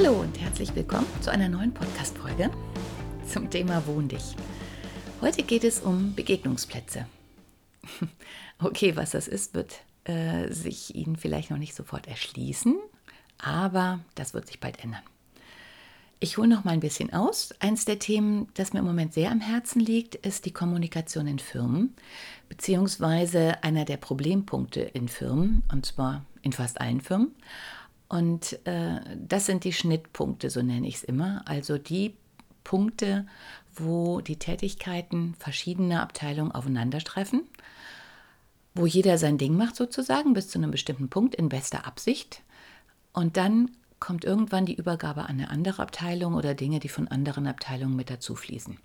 Hallo und herzlich willkommen zu einer neuen Podcast-Folge zum Thema Wohn dich. Heute geht es um Begegnungsplätze. Okay, was das ist, wird äh, sich Ihnen vielleicht noch nicht sofort erschließen, aber das wird sich bald ändern. Ich hole noch mal ein bisschen aus. Eins der Themen, das mir im Moment sehr am Herzen liegt, ist die Kommunikation in Firmen, beziehungsweise einer der Problempunkte in Firmen, und zwar in fast allen Firmen. Und äh, das sind die Schnittpunkte, so nenne ich es immer. Also die Punkte, wo die Tätigkeiten verschiedener Abteilungen aufeinandertreffen, wo jeder sein Ding macht sozusagen bis zu einem bestimmten Punkt in bester Absicht. Und dann kommt irgendwann die Übergabe an eine andere Abteilung oder Dinge, die von anderen Abteilungen mit dazu fließen.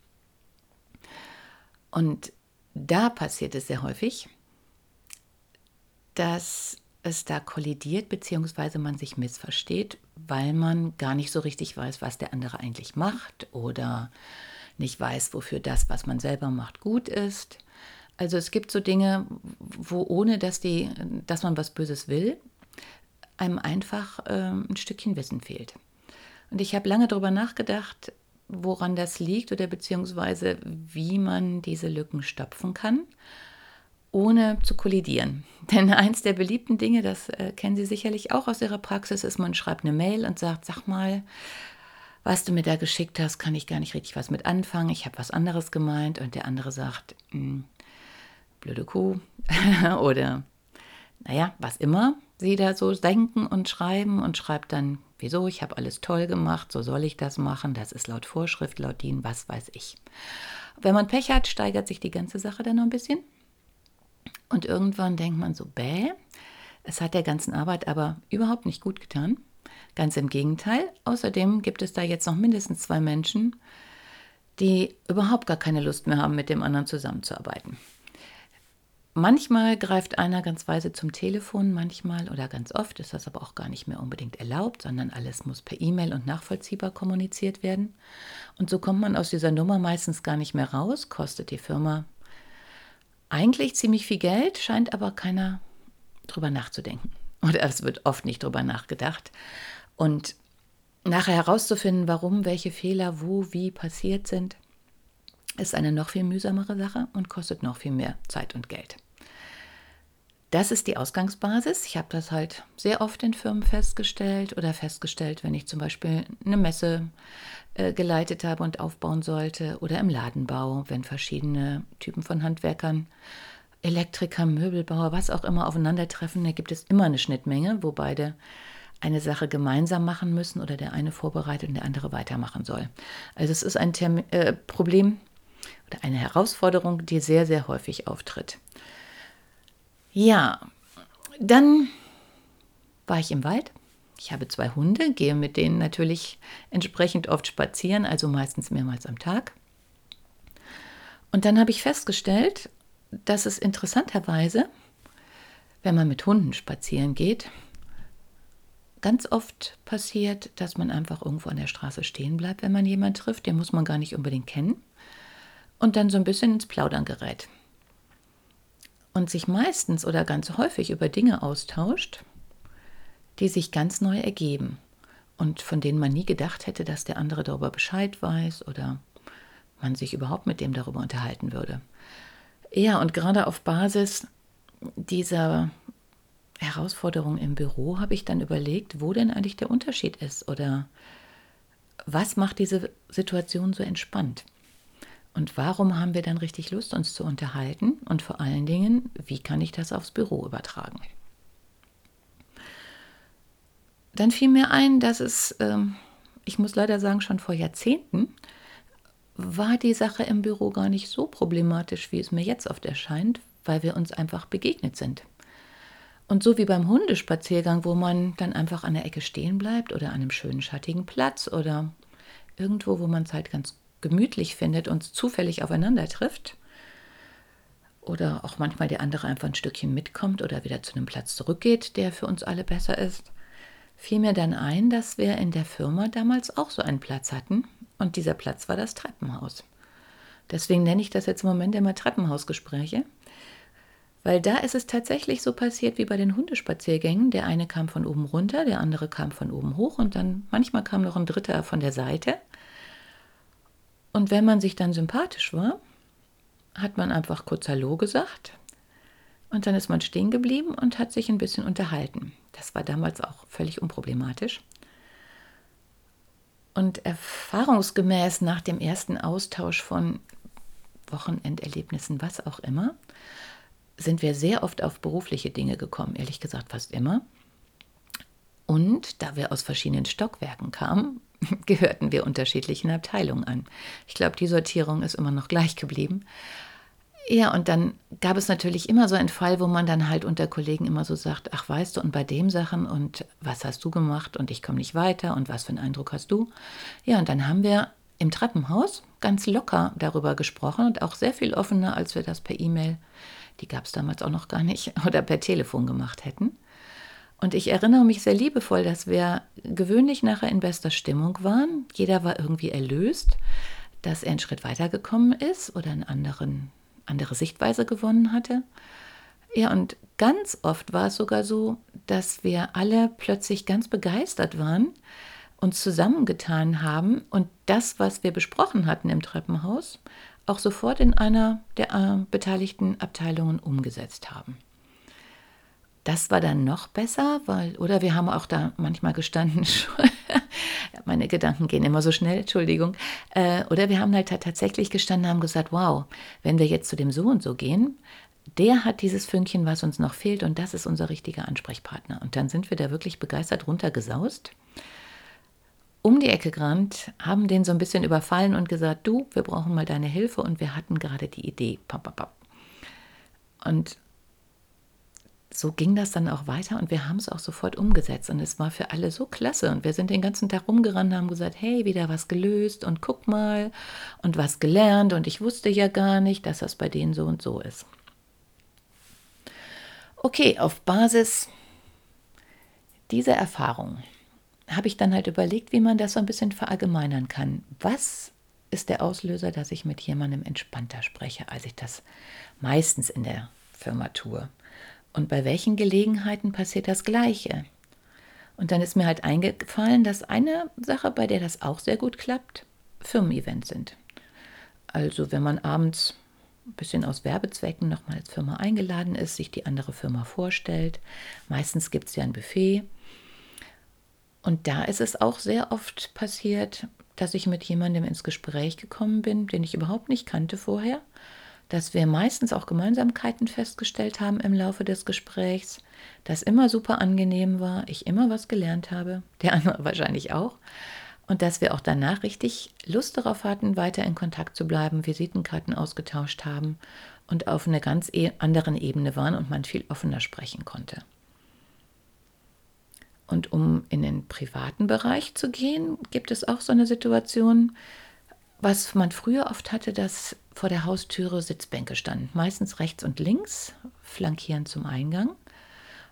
Und da passiert es sehr häufig, dass es da kollidiert, beziehungsweise man sich missversteht, weil man gar nicht so richtig weiß, was der andere eigentlich macht oder nicht weiß, wofür das, was man selber macht, gut ist. Also es gibt so Dinge, wo ohne dass, die, dass man was Böses will, einem einfach äh, ein Stückchen Wissen fehlt. Und ich habe lange darüber nachgedacht, woran das liegt oder beziehungsweise wie man diese Lücken stopfen kann ohne zu kollidieren. Denn eins der beliebten Dinge, das äh, kennen Sie sicherlich auch aus Ihrer Praxis, ist, man schreibt eine Mail und sagt, sag mal, was du mir da geschickt hast, kann ich gar nicht richtig was mit anfangen. Ich habe was anderes gemeint. Und der andere sagt, hm, blöde Kuh oder naja, was immer Sie da so denken und schreiben und schreibt dann, wieso, ich habe alles toll gemacht, so soll ich das machen, das ist laut Vorschrift, laut DIN, was weiß ich. Wenn man Pech hat, steigert sich die ganze Sache dann noch ein bisschen. Und irgendwann denkt man so, bäh, es hat der ganzen Arbeit aber überhaupt nicht gut getan. Ganz im Gegenteil. Außerdem gibt es da jetzt noch mindestens zwei Menschen, die überhaupt gar keine Lust mehr haben, mit dem anderen zusammenzuarbeiten. Manchmal greift einer ganz weise zum Telefon, manchmal oder ganz oft ist das aber auch gar nicht mehr unbedingt erlaubt, sondern alles muss per E-Mail und nachvollziehbar kommuniziert werden. Und so kommt man aus dieser Nummer meistens gar nicht mehr raus, kostet die Firma eigentlich ziemlich viel Geld, scheint aber keiner drüber nachzudenken. Oder es wird oft nicht drüber nachgedacht. Und nachher herauszufinden, warum welche Fehler wo wie passiert sind, ist eine noch viel mühsamere Sache und kostet noch viel mehr Zeit und Geld. Das ist die Ausgangsbasis. Ich habe das halt sehr oft in Firmen festgestellt oder festgestellt, wenn ich zum Beispiel eine Messe äh, geleitet habe und aufbauen sollte oder im Ladenbau, wenn verschiedene Typen von Handwerkern, Elektriker, Möbelbauer, was auch immer aufeinandertreffen, da gibt es immer eine Schnittmenge, wo beide eine Sache gemeinsam machen müssen oder der eine vorbereitet und der andere weitermachen soll. Also es ist ein Term äh, Problem oder eine Herausforderung, die sehr, sehr häufig auftritt. Ja, dann war ich im Wald. Ich habe zwei Hunde, gehe mit denen natürlich entsprechend oft spazieren, also meistens mehrmals am Tag. Und dann habe ich festgestellt, dass es interessanterweise, wenn man mit Hunden spazieren geht, ganz oft passiert, dass man einfach irgendwo an der Straße stehen bleibt, wenn man jemanden trifft, den muss man gar nicht unbedingt kennen, und dann so ein bisschen ins Plaudern gerät und sich meistens oder ganz häufig über Dinge austauscht, die sich ganz neu ergeben und von denen man nie gedacht hätte, dass der andere darüber Bescheid weiß oder man sich überhaupt mit dem darüber unterhalten würde. Ja, und gerade auf Basis dieser Herausforderung im Büro habe ich dann überlegt, wo denn eigentlich der Unterschied ist oder was macht diese Situation so entspannt. Und warum haben wir dann richtig Lust, uns zu unterhalten? Und vor allen Dingen, wie kann ich das aufs Büro übertragen? Dann fiel mir ein, dass es, ähm, ich muss leider sagen, schon vor Jahrzehnten war die Sache im Büro gar nicht so problematisch, wie es mir jetzt oft erscheint, weil wir uns einfach begegnet sind. Und so wie beim Hundespaziergang, wo man dann einfach an der Ecke stehen bleibt oder an einem schönen schattigen Platz oder irgendwo, wo man es halt ganz gemütlich findet und zufällig aufeinander trifft. Oder auch manchmal der andere einfach ein Stückchen mitkommt oder wieder zu einem Platz zurückgeht, der für uns alle besser ist, fiel mir dann ein, dass wir in der Firma damals auch so einen Platz hatten. Und dieser Platz war das Treppenhaus. Deswegen nenne ich das jetzt im Moment immer Treppenhausgespräche. Weil da ist es tatsächlich so passiert wie bei den Hundespaziergängen. Der eine kam von oben runter, der andere kam von oben hoch und dann manchmal kam noch ein dritter von der Seite. Und wenn man sich dann sympathisch war, hat man einfach kurz Hallo gesagt und dann ist man stehen geblieben und hat sich ein bisschen unterhalten. Das war damals auch völlig unproblematisch. Und erfahrungsgemäß nach dem ersten Austausch von Wochenenderlebnissen, was auch immer, sind wir sehr oft auf berufliche Dinge gekommen, ehrlich gesagt fast immer. Und da wir aus verschiedenen Stockwerken kamen, gehörten wir unterschiedlichen Abteilungen an. Ich glaube, die Sortierung ist immer noch gleich geblieben. Ja, und dann gab es natürlich immer so einen Fall, wo man dann halt unter Kollegen immer so sagt, ach weißt du, und bei dem Sachen und was hast du gemacht und ich komme nicht weiter und was für einen Eindruck hast du? Ja, und dann haben wir im Treppenhaus ganz locker darüber gesprochen und auch sehr viel offener, als wir das per E-Mail die gab es damals auch noch gar nicht, oder per Telefon gemacht hätten. Und ich erinnere mich sehr liebevoll, dass wir gewöhnlich nachher in bester Stimmung waren. Jeder war irgendwie erlöst, dass er einen Schritt weitergekommen ist oder eine anderen, andere Sichtweise gewonnen hatte. Ja, und ganz oft war es sogar so, dass wir alle plötzlich ganz begeistert waren, uns zusammengetan haben und das, was wir besprochen hatten im Treppenhaus, auch sofort in einer der äh, beteiligten Abteilungen umgesetzt haben. Das war dann noch besser, weil, oder wir haben auch da manchmal gestanden, meine Gedanken gehen immer so schnell, Entschuldigung, äh, oder wir haben halt tatsächlich gestanden, haben gesagt, wow, wenn wir jetzt zu dem so und so gehen, der hat dieses Fünkchen, was uns noch fehlt, und das ist unser richtiger Ansprechpartner. Und dann sind wir da wirklich begeistert runtergesaust um die Ecke gerannt, haben den so ein bisschen überfallen und gesagt, du, wir brauchen mal deine Hilfe und wir hatten gerade die Idee. Und so ging das dann auch weiter und wir haben es auch sofort umgesetzt und es war für alle so klasse und wir sind den ganzen Tag rumgerannt und haben gesagt, hey, wieder was gelöst und guck mal und was gelernt und ich wusste ja gar nicht, dass das bei denen so und so ist. Okay, auf Basis dieser Erfahrung habe ich dann halt überlegt, wie man das so ein bisschen verallgemeinern kann. Was ist der Auslöser, dass ich mit jemandem entspannter spreche, als ich das meistens in der Firma tue? Und bei welchen Gelegenheiten passiert das Gleiche? Und dann ist mir halt eingefallen, dass eine Sache, bei der das auch sehr gut klappt, Firmen-Events sind. Also wenn man abends ein bisschen aus Werbezwecken nochmal als Firma eingeladen ist, sich die andere Firma vorstellt. Meistens gibt es ja ein Buffet und da ist es auch sehr oft passiert, dass ich mit jemandem ins Gespräch gekommen bin, den ich überhaupt nicht kannte vorher, dass wir meistens auch Gemeinsamkeiten festgestellt haben im Laufe des Gesprächs, das immer super angenehm war, ich immer was gelernt habe, der andere wahrscheinlich auch, und dass wir auch danach richtig Lust darauf hatten, weiter in Kontakt zu bleiben, Visitenkarten ausgetauscht haben und auf einer ganz e anderen Ebene waren und man viel offener sprechen konnte. Und um in den privaten Bereich zu gehen, gibt es auch so eine Situation, was man früher oft hatte, dass vor der Haustüre Sitzbänke standen, meistens rechts und links, flankierend zum Eingang.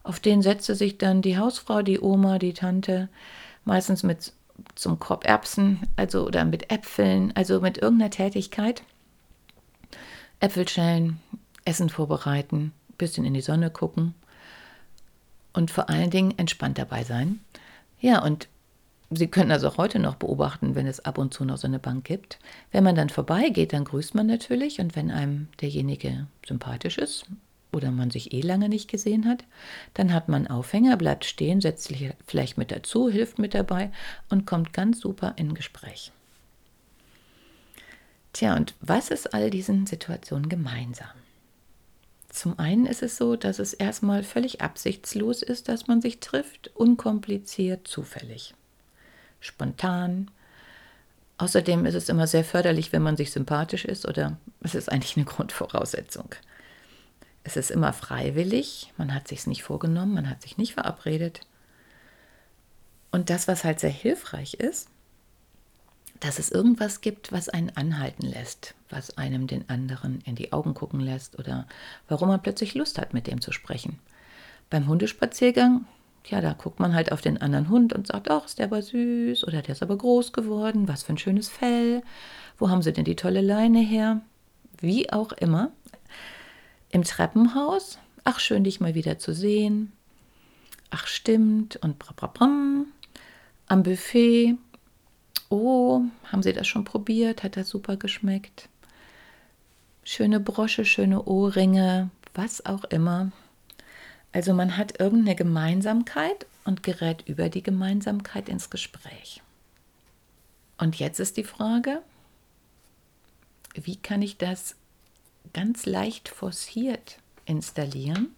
Auf denen setzte sich dann die Hausfrau, die Oma, die Tante, meistens mit zum Korb Erbsen, also oder mit Äpfeln, also mit irgendeiner Tätigkeit. Äpfel schälen, Essen vorbereiten, bisschen in die Sonne gucken und vor allen Dingen entspannt dabei sein. Ja, und Sie können das auch heute noch beobachten, wenn es ab und zu noch so eine Bank gibt. Wenn man dann vorbeigeht, dann grüßt man natürlich und wenn einem derjenige sympathisch ist oder man sich eh lange nicht gesehen hat, dann hat man Aufhänger, bleibt stehen, setzt sich vielleicht mit dazu, hilft mit dabei und kommt ganz super in Gespräch. Tja, und was ist all diesen Situationen gemeinsam? Zum einen ist es so, dass es erstmal völlig absichtslos ist, dass man sich trifft, unkompliziert, zufällig, spontan. Außerdem ist es immer sehr förderlich, wenn man sich sympathisch ist oder es ist eigentlich eine Grundvoraussetzung. Es ist immer freiwillig, man hat sich nicht vorgenommen, man hat sich nicht verabredet. Und das, was halt sehr hilfreich ist, dass es irgendwas gibt, was einen anhalten lässt, was einem den anderen in die Augen gucken lässt oder warum man plötzlich Lust hat, mit dem zu sprechen. Beim Hundespaziergang, ja, da guckt man halt auf den anderen Hund und sagt, ach, ist der aber süß oder der ist aber groß geworden, was für ein schönes Fell, wo haben sie denn die tolle Leine her? Wie auch immer. Im Treppenhaus, ach, schön, dich mal wieder zu sehen. Ach, stimmt und bra. Am Buffet, oh, haben Sie das schon probiert? Hat das super geschmeckt? Schöne Brosche, schöne Ohrringe, was auch immer. Also man hat irgendeine Gemeinsamkeit und gerät über die Gemeinsamkeit ins Gespräch. Und jetzt ist die Frage, wie kann ich das ganz leicht forciert installieren,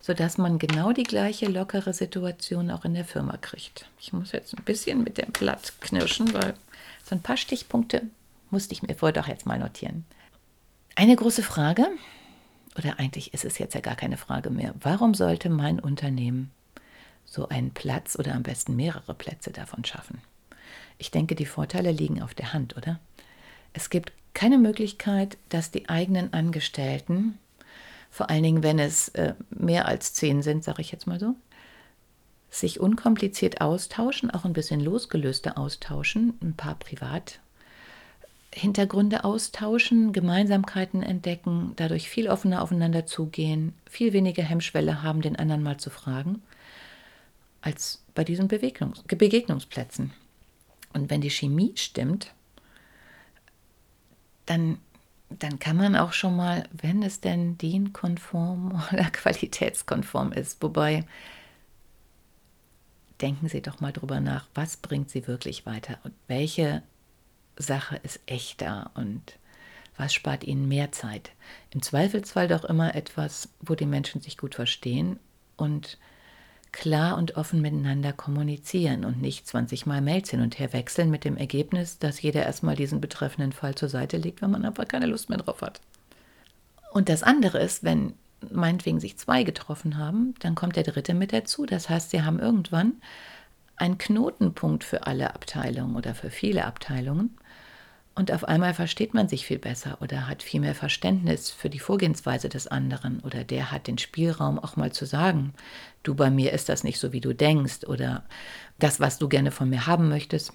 sodass man genau die gleiche lockere Situation auch in der Firma kriegt. Ich muss jetzt ein bisschen mit dem Blatt knirschen, weil so ein paar Stichpunkte musste ich mir vorher doch jetzt mal notieren. Eine große Frage, oder eigentlich ist es jetzt ja gar keine Frage mehr, warum sollte mein Unternehmen so einen Platz oder am besten mehrere Plätze davon schaffen? Ich denke, die Vorteile liegen auf der Hand, oder? Es gibt keine Möglichkeit, dass die eigenen Angestellten vor allen Dingen, wenn es äh, mehr als zehn sind, sage ich jetzt mal so, sich unkompliziert austauschen, auch ein bisschen losgelöster austauschen, ein paar Privathintergründe austauschen, Gemeinsamkeiten entdecken, dadurch viel offener aufeinander zugehen, viel weniger Hemmschwelle haben, den anderen mal zu fragen, als bei diesen Bewegungs Begegnungsplätzen. Und wenn die Chemie stimmt, dann dann kann man auch schon mal, wenn es denn DIN-konform oder qualitätskonform ist, wobei denken Sie doch mal drüber nach, was bringt Sie wirklich weiter und welche Sache ist echter und was spart Ihnen mehr Zeit. Im Zweifelsfall doch immer etwas, wo die Menschen sich gut verstehen und klar und offen miteinander kommunizieren und nicht 20 Mal Mails hin und her wechseln mit dem Ergebnis, dass jeder erstmal diesen betreffenden Fall zur Seite legt, wenn man einfach keine Lust mehr drauf hat. Und das andere ist, wenn meinetwegen sich zwei getroffen haben, dann kommt der dritte mit dazu. Das heißt, sie haben irgendwann einen Knotenpunkt für alle Abteilungen oder für viele Abteilungen und auf einmal versteht man sich viel besser oder hat viel mehr Verständnis für die Vorgehensweise des anderen oder der hat den Spielraum auch mal zu sagen, du bei mir ist das nicht so, wie du denkst oder das, was du gerne von mir haben möchtest,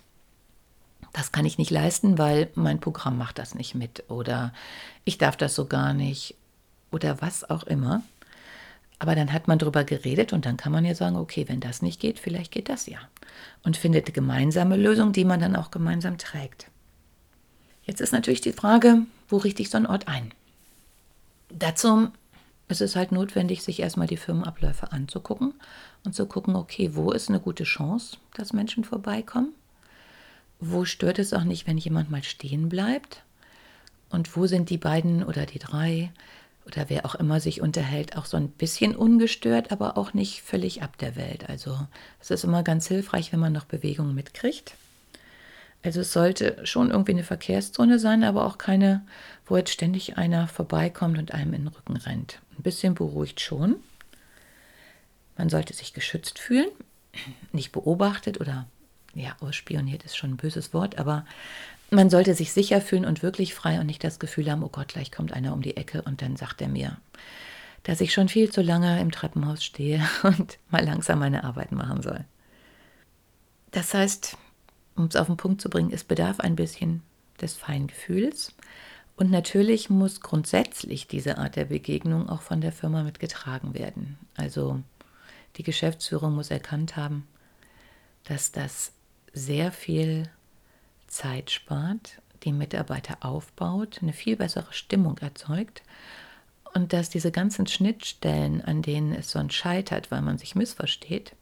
das kann ich nicht leisten, weil mein Programm macht das nicht mit oder ich darf das so gar nicht oder was auch immer. Aber dann hat man darüber geredet und dann kann man ja sagen, okay, wenn das nicht geht, vielleicht geht das ja. Und findet gemeinsame Lösung, die man dann auch gemeinsam trägt. Jetzt ist natürlich die Frage, wo richte ich so einen Ort ein? Dazu ist es halt notwendig, sich erstmal die Firmenabläufe anzugucken und zu gucken, okay, wo ist eine gute Chance, dass Menschen vorbeikommen? Wo stört es auch nicht, wenn jemand mal stehen bleibt? Und wo sind die beiden oder die drei oder wer auch immer sich unterhält, auch so ein bisschen ungestört, aber auch nicht völlig ab der Welt. Also es ist immer ganz hilfreich, wenn man noch Bewegung mitkriegt. Also es sollte schon irgendwie eine Verkehrszone sein, aber auch keine, wo jetzt ständig einer vorbeikommt und einem in den Rücken rennt. Ein bisschen beruhigt schon. Man sollte sich geschützt fühlen, nicht beobachtet oder ja, ausspioniert ist schon ein böses Wort, aber man sollte sich sicher fühlen und wirklich frei und nicht das Gefühl haben, oh Gott, gleich kommt einer um die Ecke und dann sagt er mir, dass ich schon viel zu lange im Treppenhaus stehe und mal langsam meine Arbeit machen soll. Das heißt, um es auf den Punkt zu bringen, es bedarf ein bisschen des Feingefühls. Und natürlich muss grundsätzlich diese Art der Begegnung auch von der Firma mitgetragen werden. Also die Geschäftsführung muss erkannt haben, dass das sehr viel Zeit spart, die Mitarbeiter aufbaut, eine viel bessere Stimmung erzeugt und dass diese ganzen Schnittstellen, an denen es sonst scheitert, weil man sich missversteht,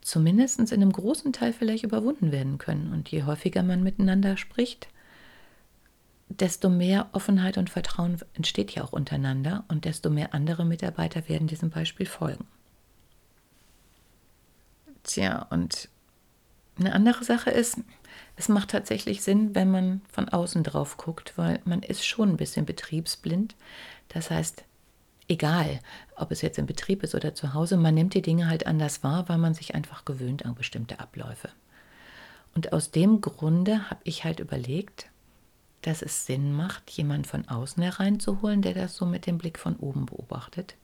zumindest in einem großen Teil vielleicht überwunden werden können. Und je häufiger man miteinander spricht, desto mehr Offenheit und Vertrauen entsteht ja auch untereinander und desto mehr andere Mitarbeiter werden diesem Beispiel folgen. Tja, und eine andere Sache ist, es macht tatsächlich Sinn, wenn man von außen drauf guckt, weil man ist schon ein bisschen betriebsblind. Das heißt, egal, ob es jetzt im Betrieb ist oder zu Hause, man nimmt die Dinge halt anders wahr, weil man sich einfach gewöhnt an bestimmte Abläufe. Und aus dem Grunde habe ich halt überlegt, dass es Sinn macht, jemanden von außen hereinzuholen, der das so mit dem Blick von oben beobachtet.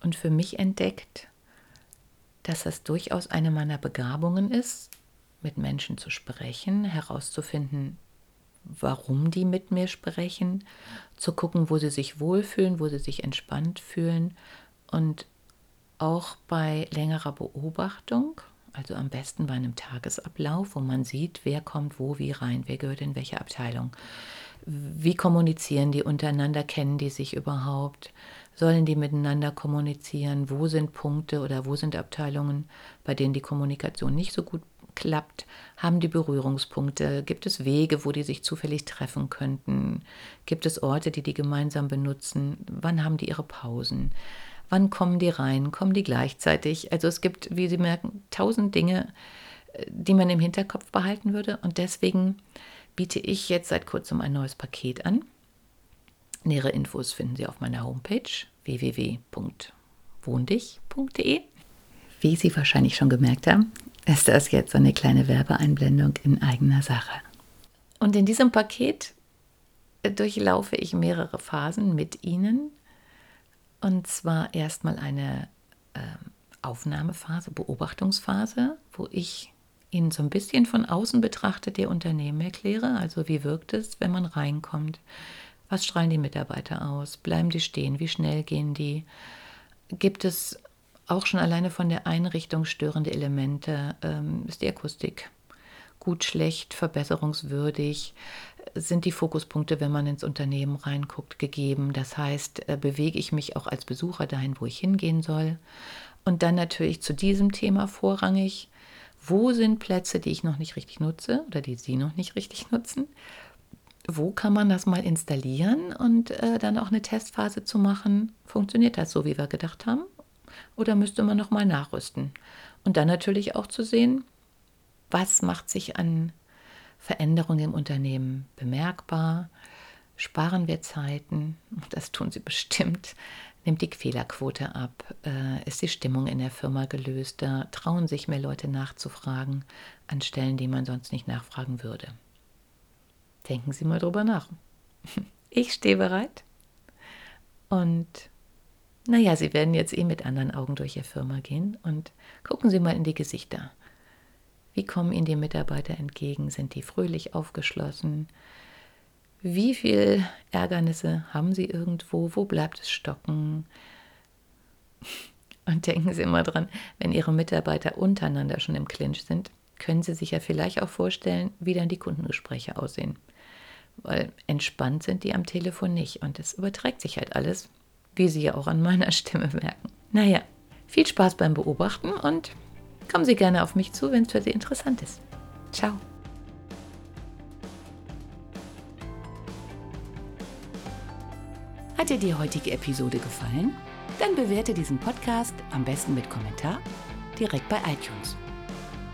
Und für mich entdeckt, dass das durchaus eine meiner Begabungen ist, mit Menschen zu sprechen, herauszufinden, warum die mit mir sprechen, zu gucken, wo sie sich wohlfühlen, wo sie sich entspannt fühlen und auch bei längerer Beobachtung, also am besten bei einem Tagesablauf, wo man sieht, wer kommt wo wie rein, wer gehört in welche Abteilung, wie kommunizieren die untereinander, kennen die sich überhaupt, sollen die miteinander kommunizieren, wo sind Punkte oder wo sind Abteilungen, bei denen die Kommunikation nicht so gut klappt? Haben die Berührungspunkte? Gibt es Wege, wo die sich zufällig treffen könnten? Gibt es Orte, die die gemeinsam benutzen? Wann haben die ihre Pausen? Wann kommen die rein? Kommen die gleichzeitig? Also es gibt, wie Sie merken, tausend Dinge, äh, die man im Hinterkopf behalten würde. Und deswegen biete ich jetzt seit kurzem ein neues Paket an. Nähere Infos finden Sie auf meiner Homepage www.wohndich.de. Wie Sie wahrscheinlich schon gemerkt haben, ist das jetzt so eine kleine Werbeeinblendung in eigener Sache. Und in diesem Paket durchlaufe ich mehrere Phasen mit Ihnen. Und zwar erstmal eine äh, Aufnahmephase, Beobachtungsphase, wo ich Ihnen so ein bisschen von außen betrachtet Ihr Unternehmen erkläre. Also wie wirkt es, wenn man reinkommt? Was strahlen die Mitarbeiter aus? Bleiben die stehen? Wie schnell gehen die? Gibt es auch schon alleine von der Einrichtung störende Elemente. Ähm, ist die Akustik gut, schlecht, verbesserungswürdig? Sind die Fokuspunkte, wenn man ins Unternehmen reinguckt, gegeben? Das heißt, äh, bewege ich mich auch als Besucher dahin, wo ich hingehen soll? Und dann natürlich zu diesem Thema vorrangig, wo sind Plätze, die ich noch nicht richtig nutze oder die Sie noch nicht richtig nutzen? Wo kann man das mal installieren und äh, dann auch eine Testphase zu machen? Funktioniert das so, wie wir gedacht haben? oder müsste man nochmal nachrüsten? Und dann natürlich auch zu sehen, was macht sich an Veränderungen im Unternehmen bemerkbar? Sparen wir Zeiten? Das tun sie bestimmt. Nimmt die Fehlerquote ab? Äh, ist die Stimmung in der Firma gelöster? Trauen sich mehr Leute nachzufragen an Stellen, die man sonst nicht nachfragen würde? Denken Sie mal drüber nach. Ich stehe bereit und naja, Sie werden jetzt eh mit anderen Augen durch Ihr Firma gehen und gucken Sie mal in die Gesichter. Wie kommen Ihnen die Mitarbeiter entgegen? Sind die fröhlich aufgeschlossen? Wie viel Ärgernisse haben Sie irgendwo? Wo bleibt es stocken? Und denken Sie immer dran, wenn Ihre Mitarbeiter untereinander schon im Clinch sind, können Sie sich ja vielleicht auch vorstellen, wie dann die Kundengespräche aussehen. Weil entspannt sind die am Telefon nicht und es überträgt sich halt alles wie Sie ja auch an meiner Stimme merken. Naja, viel Spaß beim Beobachten und kommen Sie gerne auf mich zu, wenn es für Sie interessant ist. Ciao. Hat dir die heutige Episode gefallen? Dann bewerte diesen Podcast am besten mit Kommentar direkt bei iTunes.